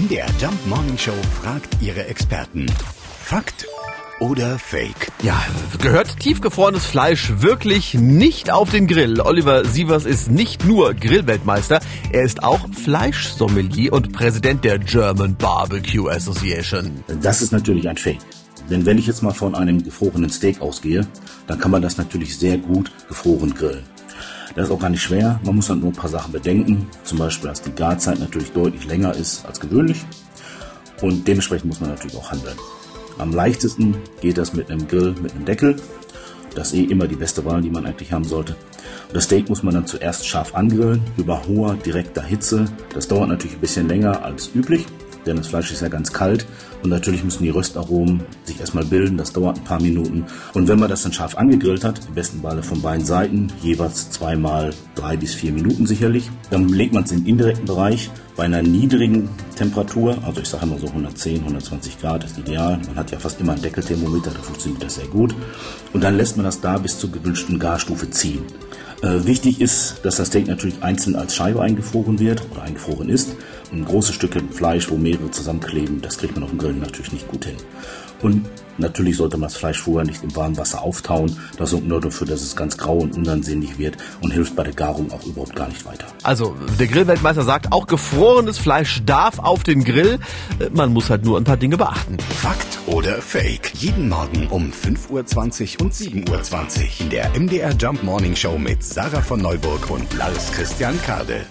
MDR Jump Morning Show fragt ihre Experten. Fakt oder Fake? Ja, gehört tiefgefrorenes Fleisch wirklich nicht auf den Grill? Oliver Sievers ist nicht nur Grillweltmeister, er ist auch Fleischsommelier und Präsident der German Barbecue Association. Das ist natürlich ein Fake. Denn wenn ich jetzt mal von einem gefrorenen Steak ausgehe, dann kann man das natürlich sehr gut gefroren grillen. Das ist auch gar nicht schwer. Man muss dann nur ein paar Sachen bedenken. Zum Beispiel, dass die Garzeit natürlich deutlich länger ist als gewöhnlich. Und dementsprechend muss man natürlich auch handeln. Am leichtesten geht das mit einem Grill mit einem Deckel. Das ist eh immer die beste Wahl, die man eigentlich haben sollte. Und das Steak muss man dann zuerst scharf angrillen, über hoher, direkter Hitze. Das dauert natürlich ein bisschen länger als üblich denn das Fleisch ist ja ganz kalt und natürlich müssen die Röstaromen sich erstmal bilden, das dauert ein paar Minuten. Und wenn man das dann scharf angegrillt hat, im besten Falle von beiden Seiten, jeweils zweimal drei bis vier Minuten sicherlich, dann legt man es in den indirekten Bereich bei einer niedrigen Temperatur, also ich sage immer so 110, 120 Grad ist ideal. Man hat ja fast immer ein Deckelthermometer, da funktioniert das sehr gut. Und dann lässt man das da bis zur gewünschten Garstufe ziehen. Äh, wichtig ist, dass das Steak natürlich einzeln als Scheibe eingefroren wird oder eingefroren ist. Ein große Stücke Fleisch, wo mehrere zusammenkleben, das kriegt man auf dem Grill natürlich nicht gut hin. Und natürlich sollte man das Fleisch vorher nicht im warmen Wasser auftauen. Das sorgt nur dafür, dass es ganz grau und unansehnlich wird und hilft bei der Garung auch überhaupt gar nicht weiter. Also, der Grillweltmeister sagt, auch gefrorenes Fleisch darf auf den Grill. Man muss halt nur ein paar Dinge beachten. Fakt oder Fake? Jeden Morgen um 5.20 Uhr und 7.20 Uhr in der MDR Jump Morning Show mit Sarah von Neuburg und Lars Christian Kade.